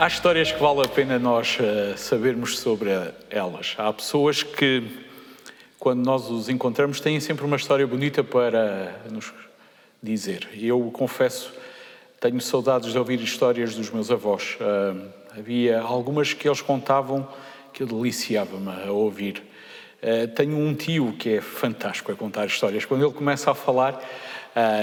Há histórias que vale a pena nós uh, sabermos sobre elas. Há pessoas que, quando nós os encontramos, têm sempre uma história bonita para nos dizer. Eu confesso, tenho saudades de ouvir histórias dos meus avós. Uh, havia algumas que eles contavam que eu deliciava-me a ouvir. Uh, tenho um tio que é fantástico a contar histórias. Quando ele começa a falar,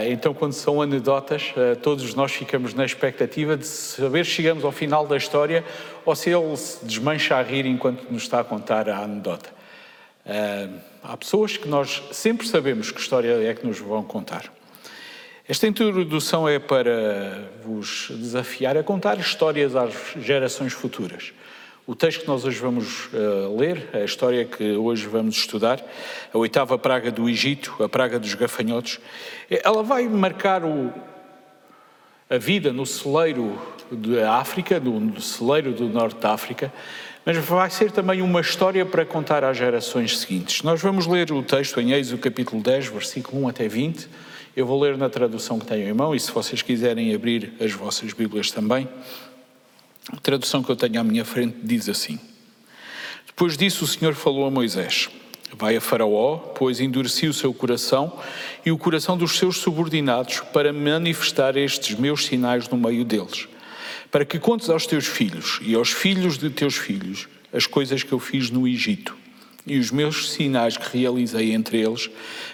então, quando são anedotas, uh, todos nós ficamos na expectativa de saber se chegamos ao final da história ou se ele se desmancha a rir enquanto nos está a contar a anedota. Uh, há pessoas que nós sempre sabemos que história é que nos vão contar. Esta introdução é para vos desafiar a contar histórias às gerações futuras. O texto que nós hoje vamos uh, ler, a história que hoje vamos estudar, a oitava praga do Egito, a praga dos gafanhotos, ela vai marcar o, a vida no celeiro da África, no celeiro do norte da África, mas vai ser também uma história para contar às gerações seguintes. Nós vamos ler o texto em Êxodo capítulo 10, versículo 1 até 20. Eu vou ler na tradução que tenho em mão e se vocês quiserem abrir as vossas Bíblias também. A tradução que eu tenho à minha frente diz assim: Depois disso, o Senhor falou a Moisés: Vai a Faraó, pois endureci o seu coração e o coração dos seus subordinados para manifestar estes meus sinais no meio deles, para que contes aos teus filhos e aos filhos de teus filhos as coisas que eu fiz no Egito e os meus sinais que realizei entre eles,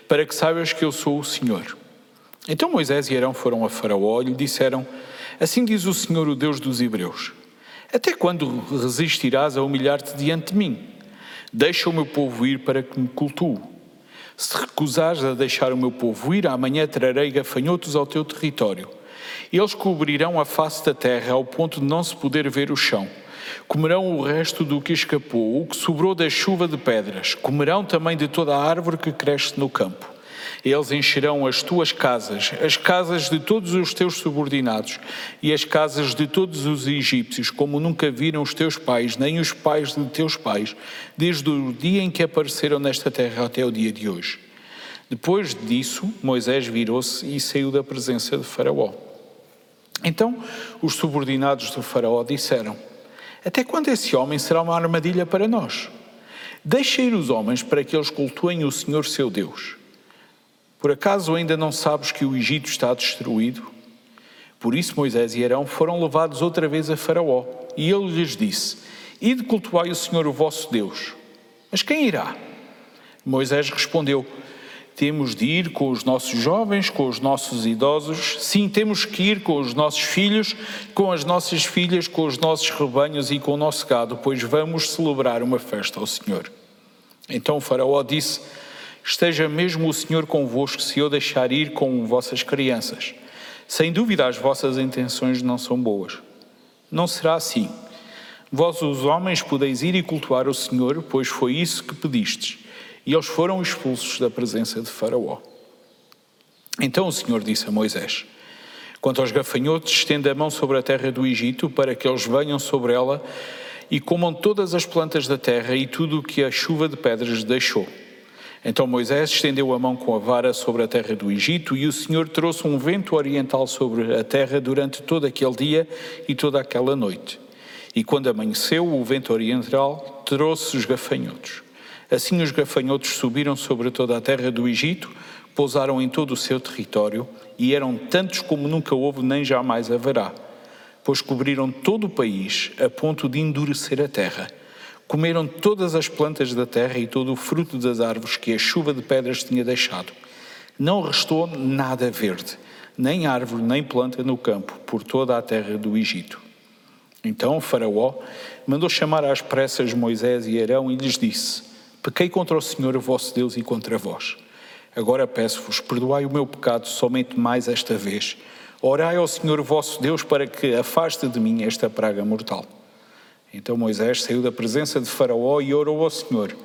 para que saibas que eu sou o Senhor. Então Moisés e Arão foram a Faraó e lhe disseram: Assim diz o Senhor, o Deus dos Hebreus. Até quando resistirás a humilhar-te diante de mim? Deixa o meu povo ir para que me cultue. Se recusares a deixar o meu povo ir, amanhã trarei gafanhotos ao teu território. Eles cobrirão a face da terra ao ponto de não se poder ver o chão. Comerão o resto do que escapou, o que sobrou da chuva de pedras. Comerão também de toda a árvore que cresce no campo. Eles encherão as tuas casas, as casas de todos os teus subordinados e as casas de todos os egípcios, como nunca viram os teus pais, nem os pais de teus pais, desde o dia em que apareceram nesta terra até o dia de hoje. Depois disso, Moisés virou-se e saiu da presença de Faraó. Então, os subordinados do Faraó disseram: Até quando esse homem será uma armadilha para nós? Deixa ir os homens para que eles cultuem o Senhor seu Deus. Por acaso ainda não sabes que o Egito está destruído? Por isso Moisés e Arão foram levados outra vez a Faraó, e ele lhes disse: Ide cultuai o Senhor o vosso Deus. Mas quem irá? Moisés respondeu: Temos de ir com os nossos jovens, com os nossos idosos, sim, temos que ir com os nossos filhos, com as nossas filhas, com os nossos rebanhos e com o nosso gado, pois vamos celebrar uma festa ao Senhor. Então Faraó disse: Esteja mesmo o Senhor convosco se eu deixar ir com vossas crianças. Sem dúvida as vossas intenções não são boas. Não será assim. Vós, os homens, podeis ir e cultuar o Senhor, pois foi isso que pedistes. E eles foram expulsos da presença de Faraó. Então o Senhor disse a Moisés: Quanto aos gafanhotos, estenda a mão sobre a terra do Egito, para que eles venham sobre ela e comam todas as plantas da terra e tudo o que a chuva de pedras deixou. Então Moisés estendeu a mão com a vara sobre a terra do Egito e o Senhor trouxe um vento oriental sobre a terra durante todo aquele dia e toda aquela noite. E quando amanheceu, o vento oriental trouxe os gafanhotos. Assim os gafanhotos subiram sobre toda a terra do Egito, pousaram em todo o seu território e eram tantos como nunca houve nem jamais haverá, pois cobriram todo o país a ponto de endurecer a terra Comeram todas as plantas da terra e todo o fruto das árvores que a chuva de pedras tinha deixado. Não restou nada verde, nem árvore, nem planta no campo, por toda a terra do Egito. Então Faraó mandou chamar às pressas Moisés e Arão e lhes disse: Pequei contra o Senhor, vosso Deus, e contra vós. Agora peço-vos, perdoai o meu pecado somente mais esta vez. Orai ao Senhor vosso Deus para que afaste de mim esta praga mortal. Então Moisés saiu da presença de Faraó e orou ao Senhor.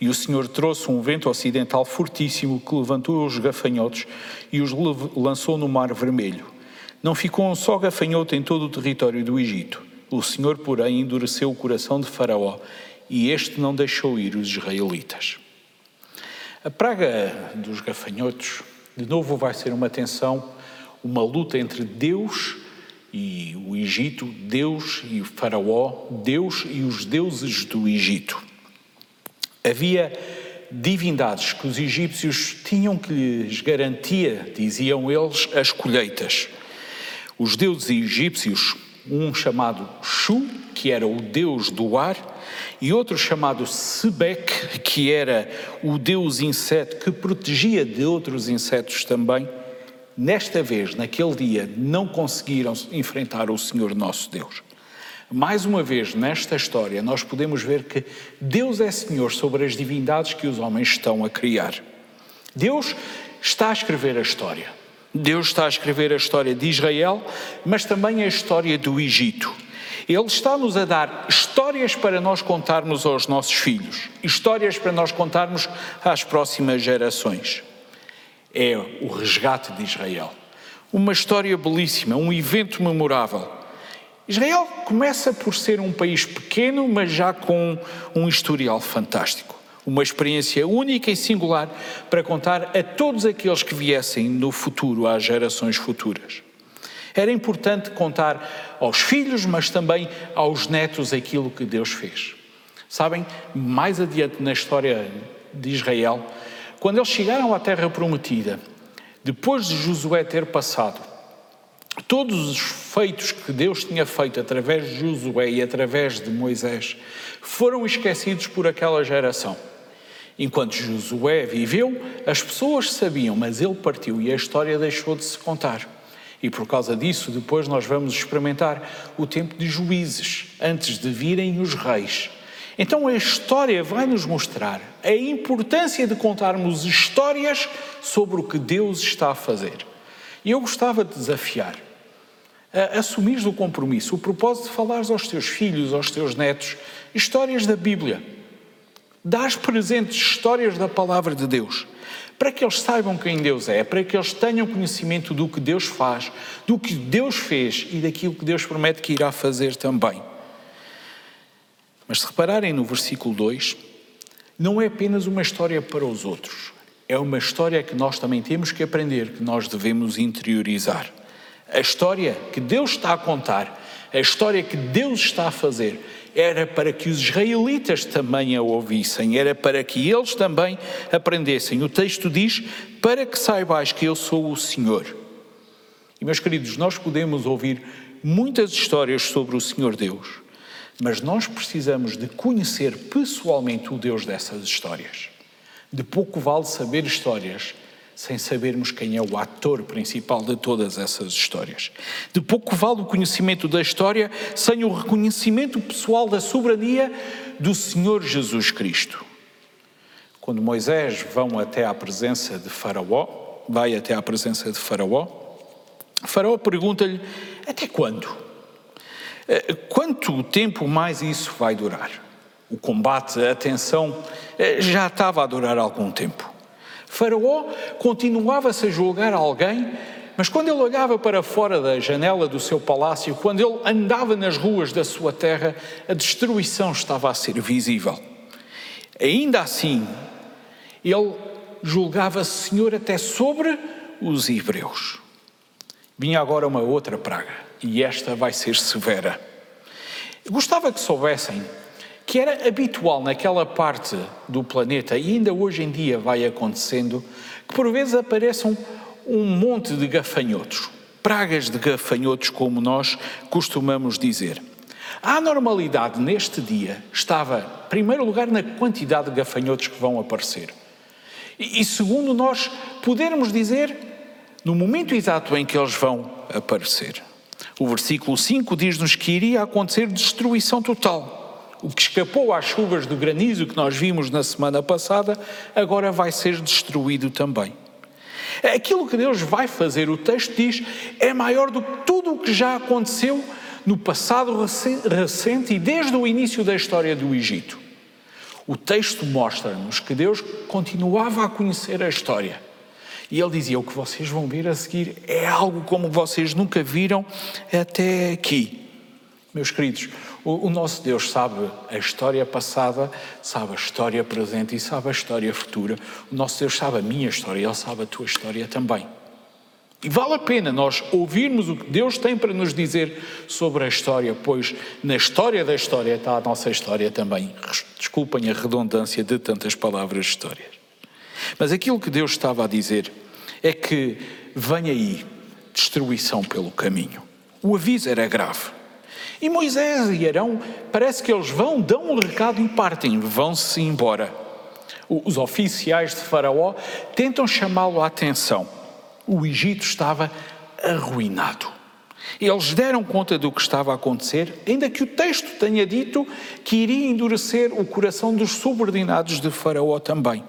E o Senhor trouxe um vento ocidental fortíssimo que levantou os gafanhotos e os lançou no Mar Vermelho. Não ficou um só gafanhoto em todo o território do Egito. O Senhor, porém, endureceu o coração de Faraó e este não deixou ir os israelitas. A praga dos gafanhotos, de novo, vai ser uma tensão, uma luta entre Deus e o Egito, Deus e o Faraó, Deus e os deuses do Egito. Havia divindades que os egípcios tinham que lhes garantia, diziam eles, as colheitas. Os deuses egípcios, um chamado Shu, que era o deus do ar, e outro chamado Sebek, que era o deus inseto que protegia de outros insetos também, nesta vez, naquele dia, não conseguiram enfrentar o Senhor nosso Deus. Mais uma vez, nesta história, nós podemos ver que Deus é Senhor sobre as divindades que os homens estão a criar. Deus está a escrever a história. Deus está a escrever a história de Israel, mas também a história do Egito. Ele está-nos a dar histórias para nós contarmos aos nossos filhos, histórias para nós contarmos às próximas gerações. É o resgate de Israel. Uma história belíssima, um evento memorável. Israel começa por ser um país pequeno, mas já com um historial fantástico. Uma experiência única e singular para contar a todos aqueles que viessem no futuro, às gerações futuras. Era importante contar aos filhos, mas também aos netos aquilo que Deus fez. Sabem, mais adiante na história de Israel, quando eles chegaram à Terra Prometida, depois de Josué ter passado todos os feitos que Deus tinha feito através de Josué e através de Moisés, foram esquecidos por aquela geração. Enquanto Josué viveu, as pessoas sabiam, mas ele partiu e a história deixou de se contar. E por causa disso, depois nós vamos experimentar o tempo de juízes, antes de virem os reis. Então a história vai nos mostrar a importância de contarmos histórias sobre o que Deus está a fazer. E eu gostava de desafiar a assumir o compromisso, o propósito de falares aos teus filhos, aos teus netos, histórias da Bíblia. Dás presentes histórias da palavra de Deus para que eles saibam quem Deus é, para que eles tenham conhecimento do que Deus faz, do que Deus fez e daquilo que Deus promete que irá fazer também. Mas se repararem no versículo 2, não é apenas uma história para os outros, é uma história que nós também temos que aprender, que nós devemos interiorizar. A história que Deus está a contar, a história que Deus está a fazer, era para que os israelitas também a ouvissem, era para que eles também aprendessem. O texto diz: para que saibais que eu sou o Senhor. E meus queridos, nós podemos ouvir muitas histórias sobre o Senhor Deus, mas nós precisamos de conhecer pessoalmente o Deus dessas histórias. De pouco vale saber histórias sem sabermos quem é o ator principal de todas essas histórias. De pouco vale o conhecimento da história sem o reconhecimento pessoal da soberania do Senhor Jesus Cristo. Quando Moisés vão até à presença de Faraó, vai até à presença de Faraó, Faraó pergunta-lhe: até quando? Eh, quanto tempo mais isso vai durar? O combate, a tensão, eh, já estava a durar algum tempo. Faraó continuava-se a julgar alguém, mas quando ele olhava para fora da janela do seu palácio, quando ele andava nas ruas da sua terra, a destruição estava a ser visível. Ainda assim, ele julgava-se Senhor até sobre os hebreus. Vinha agora uma outra praga, e esta vai ser severa. Gostava que soubessem que era habitual naquela parte do planeta e ainda hoje em dia vai acontecendo, que por vezes apareçam um monte de gafanhotos, pragas de gafanhotos, como nós costumamos dizer. A anormalidade neste dia estava, em primeiro lugar, na quantidade de gafanhotos que vão aparecer. E, segundo, nós podermos dizer, no momento exato em que eles vão aparecer. O versículo 5 diz-nos que iria acontecer destruição total. O que escapou às chuvas do granizo que nós vimos na semana passada, agora vai ser destruído também. Aquilo que Deus vai fazer, o texto diz, é maior do que tudo o que já aconteceu no passado recente e desde o início da história do Egito. O texto mostra-nos que Deus continuava a conhecer a história. E ele dizia: O que vocês vão ver a seguir é algo como vocês nunca viram até aqui. Meus queridos, o, o, nosso Deus sabe a história passada, sabe a história presente e sabe a história futura. O nosso Deus sabe a minha história, Ele sabe a tua história também. E vale a pena nós ouvirmos o que Deus tem para nos dizer sobre a história, pois na história da história está a nossa história também. Desculpem a redundância de tantas palavras histórias. Mas aquilo que Deus estava a dizer é que vem aí destruição pelo caminho. O aviso era grave. E Moisés e Arão, parece que eles vão, dão um recado e partem, vão-se embora. Os oficiais de Faraó tentam chamá-lo à atenção. O Egito estava arruinado. Eles deram conta do que estava a acontecer, ainda que o texto tenha dito que iria endurecer o coração dos subordinados de Faraó também.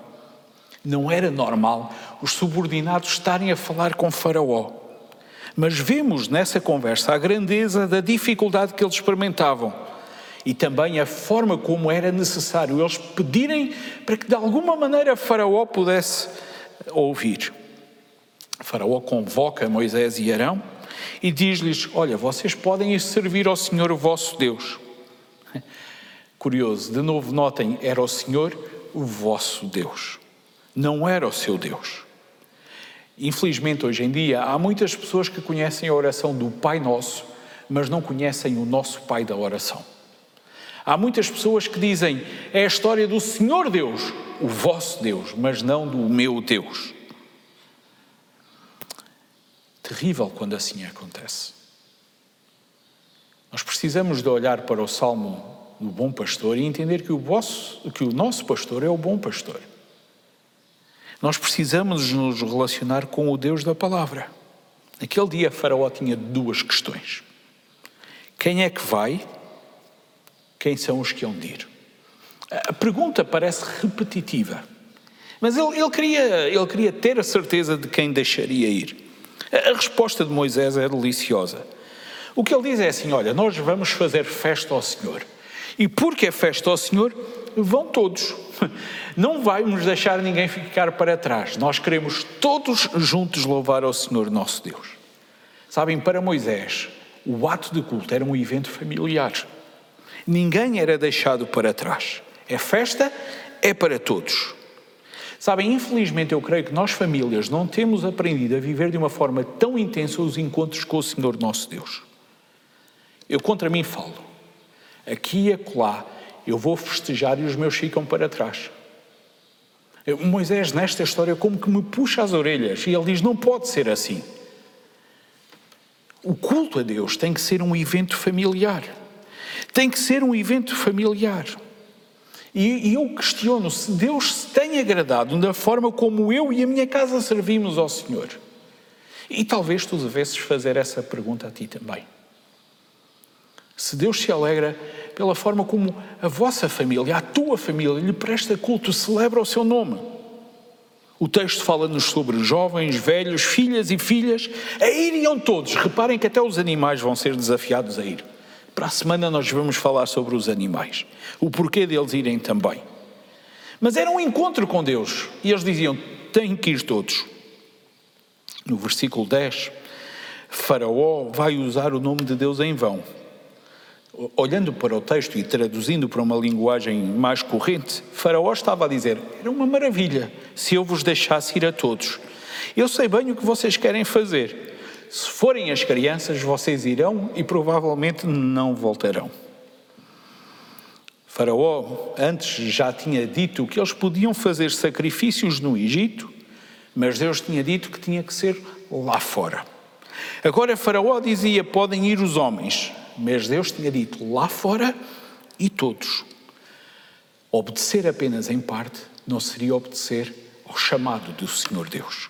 Não era normal os subordinados estarem a falar com Faraó. Mas vemos nessa conversa a grandeza da dificuldade que eles experimentavam e também a forma como era necessário eles pedirem para que de alguma maneira Faraó pudesse ouvir. Faraó convoca Moisés e Arão e diz-lhes: Olha, vocês podem ir servir ao Senhor o vosso Deus. Curioso, de novo notem, era o Senhor o vosso Deus, não era o seu Deus. Infelizmente, hoje em dia, há muitas pessoas que conhecem a oração do Pai Nosso, mas não conhecem o nosso Pai da oração. Há muitas pessoas que dizem é a história do Senhor Deus, o vosso Deus, mas não do meu Deus. Terrível quando assim acontece. Nós precisamos de olhar para o Salmo do Bom Pastor e entender que o, vosso, que o nosso pastor é o bom pastor. Nós precisamos nos relacionar com o Deus da palavra. Naquele dia, Faraó tinha duas questões: quem é que vai? Quem são os que hão de ir? A pergunta parece repetitiva, mas ele, ele, queria, ele queria ter a certeza de quem deixaria ir. A, resposta de Moisés é deliciosa. O que ele diz é assim: Olha, nós vamos fazer festa ao Senhor, e porque é festa ao Senhor, vão todos. Não vamos deixar ninguém ficar para trás. Nós queremos todos juntos louvar ao Senhor nosso Deus. Sabem, para Moisés, o ato de culto era um evento familiar. Ninguém era deixado para trás. É festa, é para todos. Sabem, infelizmente eu creio que nós famílias não temos aprendido a viver de uma forma tão intensa os encontros com o Senhor nosso Deus. Eu contra mim falo. Aqui e acolá eu vou festejar e os meus ficam para trás. Moisés, nesta história, como que me puxa as orelhas e ele diz: não pode ser assim. O culto a Deus tem que ser um evento familiar. Tem que ser um evento familiar. E, e eu questiono se Deus se tem agradado da forma como eu e a minha casa servimos ao Senhor. E talvez tu devesses fazer essa pergunta a ti também. Se Deus se alegra pela forma como a vossa família, a tua família, lhe presta culto, celebra o seu nome. O texto fala-nos sobre jovens, velhos, filhas e filhas, a iriam todos. Reparem que até os animais vão ser desafiados a ir. Para a semana nós vamos falar sobre os animais, o porquê deles irem também. Mas era um encontro com Deus e eles diziam: têm que ir todos. No versículo 10, Faraó vai usar o nome de Deus em vão olhando para o texto e traduzindo para uma linguagem mais corrente, Faraó estava a dizer: era uma maravilha se eu vos deixasse ir a todos. Eu sei bem o que vocês querem fazer. Se forem as crianças, vocês irão e provavelmente não voltarão. Faraó antes já tinha dito que eles podiam fazer sacrifícios no Egito, mas Deus tinha dito que tinha que ser lá fora. Agora Faraó dizia: podem ir os homens, mas Deus tinha dito lá fora e todos. Obedecer apenas em parte não seria obedecer ao chamado do Senhor Deus.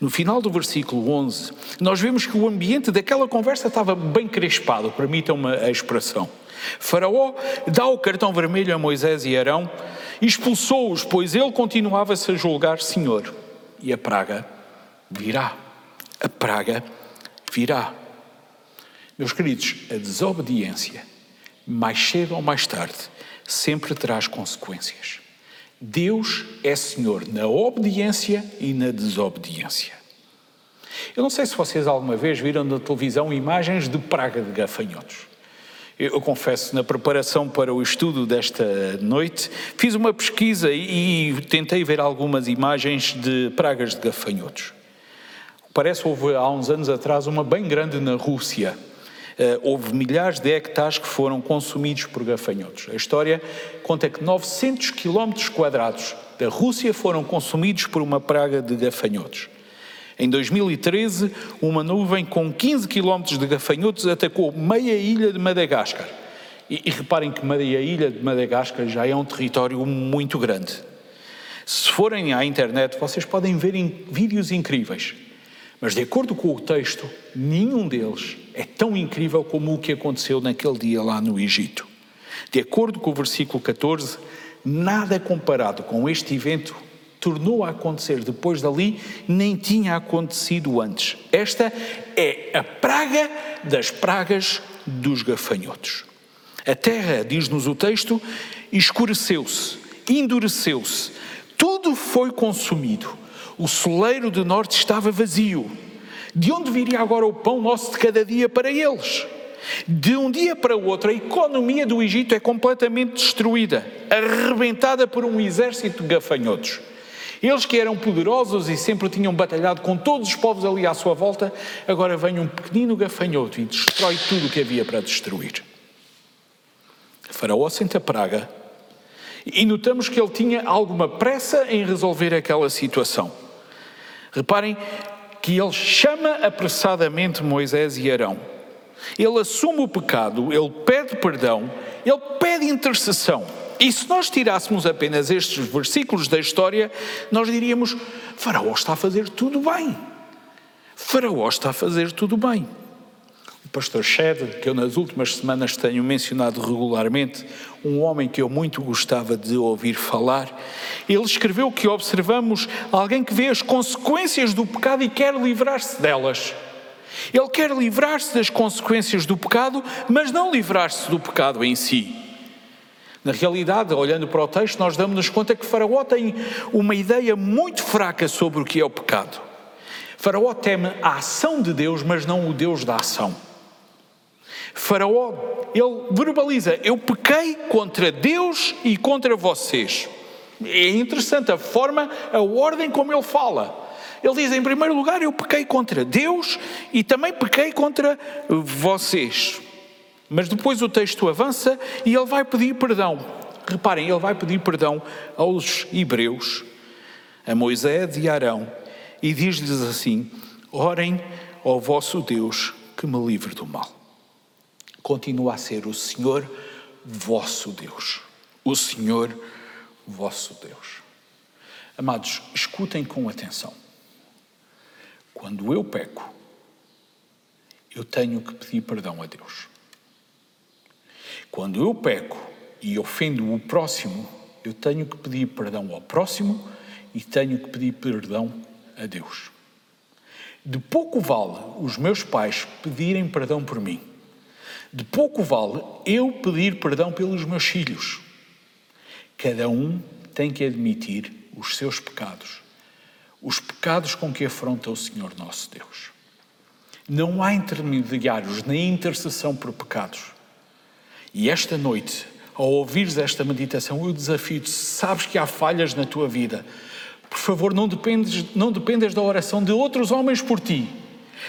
No final do versículo 11, nós vemos que o ambiente daquela conversa estava bem crespado, permitam-me a expressão. Faraó dá o cartão vermelho a Moisés e Arão, expulsou-os, pois ele continuava-se a julgar Senhor. E a praga virá. A praga virá. Meus queridos, a desobediência, mais cedo ou mais tarde, sempre traz consequências. Deus é Senhor na obediência e na desobediência. Eu não sei se vocês alguma vez viram na televisão imagens de praga de gafanhotos. Eu confesso, na preparação para o estudo desta noite, fiz uma pesquisa e, tentei ver algumas imagens de pragas de gafanhotos. Parece que houve há uns anos atrás uma bem grande na Rússia. Uh, houve milhares de hectares que foram consumidos por gafanhotos. A história conta que 900 quilómetros quadrados da Rússia foram consumidos por uma praga de gafanhotos. Em 2013, uma nuvem com 15 quilómetros de gafanhotos atacou meia ilha de Madagascar. E, e reparem que meia ilha de Madagascar já é um território muito grande. Se forem à internet, vocês podem ver vídeos incríveis. Mas, de acordo com o texto, nenhum deles é tão incrível como o que aconteceu naquele dia lá no Egito. De acordo com o versículo 14, nada comparado com este evento tornou a acontecer depois dali, nem tinha acontecido antes. Esta é a praga das pragas dos gafanhotos. A terra, diz-nos o texto, escureceu-se, endureceu-se, tudo foi consumido. O soleiro de norte estava vazio. De onde viria agora o pão nosso de cada dia para eles? De um dia para o outro, a economia do Egito é completamente destruída, arrebentada por um exército de gafanhotos. Eles que eram poderosos e sempre tinham batalhado com todos os povos ali à sua volta, agora vem um pequenino gafanhoto e destrói tudo o que havia para destruir. Faraó sente a praga e notamos que ele tinha alguma pressa em resolver aquela situação. Reparem que ele chama apressadamente Moisés e Arão. Ele assume o pecado, ele pede perdão, ele pede intercessão. E se nós tirássemos apenas estes versículos da história, nós diríamos: Faraó está a fazer tudo bem. Faraó está a fazer tudo bem. Pastor Shed, que eu nas últimas semanas tenho mencionado regularmente, um homem que eu muito gostava de ouvir falar, ele escreveu que observamos alguém que vê as consequências do pecado e quer livrar-se delas. Ele quer livrar-se das consequências do pecado, mas não livrar-se do pecado em si. Na realidade, olhando para o texto, nós damos-nos conta que Faraó tem uma ideia muito fraca sobre o que é o pecado. Faraó teme a ação de Deus, mas não o Deus da ação. Faraó, ele verbaliza: Eu pequei contra Deus e contra vocês. É interessante a forma, a ordem como ele fala. Ele diz: Em primeiro lugar, eu pequei contra Deus e também pequei contra vocês. Mas depois o texto avança e ele vai pedir perdão. Reparem, ele vai pedir perdão aos hebreus, a Moisés e a Arão, e diz-lhes assim: Orem ao vosso Deus que me livre do mal. Continua a ser o Senhor vosso Deus. O Senhor vosso Deus. Amados, escutem com atenção. Quando eu peco, eu tenho que pedir perdão a Deus. Quando eu peco e ofendo o próximo, eu tenho que pedir perdão ao próximo e tenho que pedir perdão a Deus. De pouco vale os meus pais pedirem perdão por mim. De pouco vale eu pedir perdão pelos meus filhos. Cada um tem que admitir os seus pecados, os pecados com que afronta o Senhor nosso Deus. Não há intermediários nem intercessão por pecados. E esta noite, ao ouvires esta meditação, eu desafio-te, sabes que há falhas na tua vida, por favor, não dependes, não dependas da oração de outros homens por ti.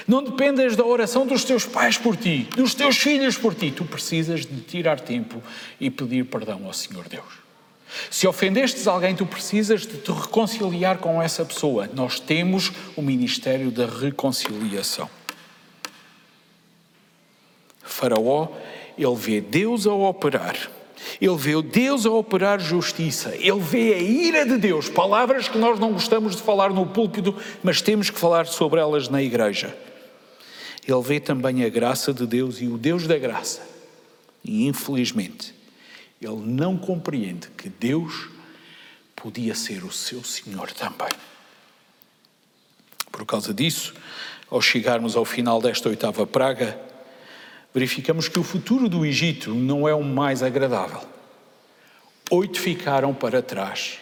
Não dependas da oração dos teus pais por ti, dos teus filhos por ti. Tu precisas de tirar tempo e pedir perdão ao Senhor Deus. Se ofendestes alguém, tu precisas de te reconciliar com essa pessoa. Nós temos o ministério da reconciliação. Faraó ele vê Deus a operar. Ele vê Deus a operar justiça. Ele vê a ira de Deus. Palavras que nós não gostamos de falar no púlpito, mas temos que falar sobre elas na igreja. Ele vê também a graça de Deus e o Deus da graça. E infelizmente, ele não compreende que Deus podia ser o seu Senhor também. Por causa disso, ao chegarmos ao final desta oitava praga, verificamos que o futuro do Egito não é o mais agradável. Oito ficaram para trás,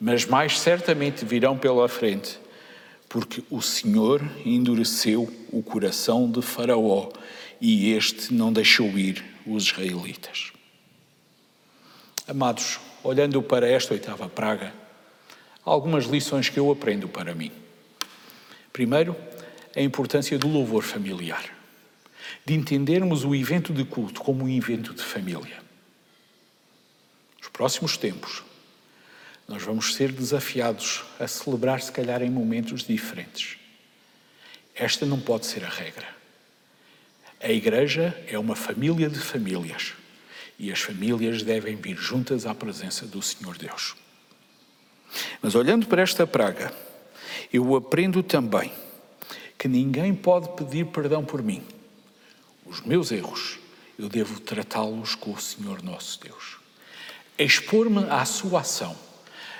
mas mais certamente virão pela frente, porque o Senhor endureceu o coração de Faraó e este não deixou ir os israelitas. Amados, olhando para esta oitava praga, há algumas lições que eu aprendo para mim. Primeiro, a importância do louvor familiar, de entendermos o evento de culto como um evento de família. Nos próximos tempos, nós vamos ser desafiados a celebrar, se calhar, em momentos diferentes. Esta não pode ser a regra. A igreja é uma família de famílias e as famílias devem vir juntas à presença do Senhor Deus. Mas olhando para esta praga, eu aprendo também que ninguém pode pedir perdão por mim. Os meus erros, eu devo tratá-los com o Senhor nosso Deus. Expor-me à sua ação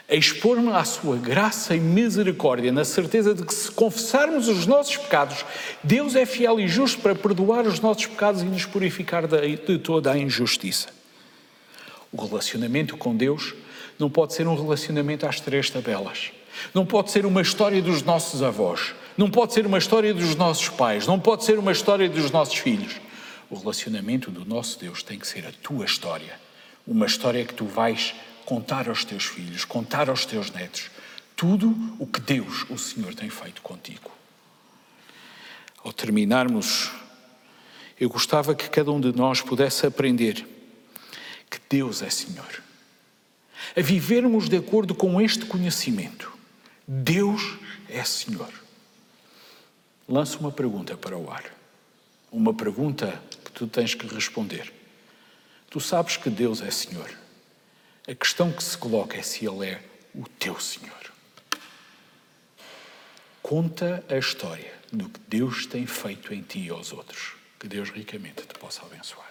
expor-me à sua graça e misericórdia, na certeza de que se confessarmos os nossos pecados, Deus é fiel e justo para perdoar os nossos pecados e nos purificar de toda a injustiça. O relacionamento com Deus não pode ser um relacionamento às três tabelas. Não pode ser uma história dos nossos avós. Não pode ser uma história dos nossos pais. Não pode ser uma história dos nossos filhos. O relacionamento do nosso Deus tem que ser a tua história. Uma história que tu vais contar aos teus filhos, contar aos teus netos tudo o que Deus, o Senhor, tem feito contigo. Ao terminarmos, eu gostava que cada um de nós pudesse aprender que Deus é Senhor. A vivermos de acordo com este conhecimento. Deus é Senhor. Lanço uma pergunta para o ar. Uma pergunta que tu tens que responder. Tu sabes que Deus é Senhor. A questão que se coloca é se Ele é o teu Senhor. Conta a história do que Deus tem feito em ti e aos outros. Que Deus ricamente te possa abençoar.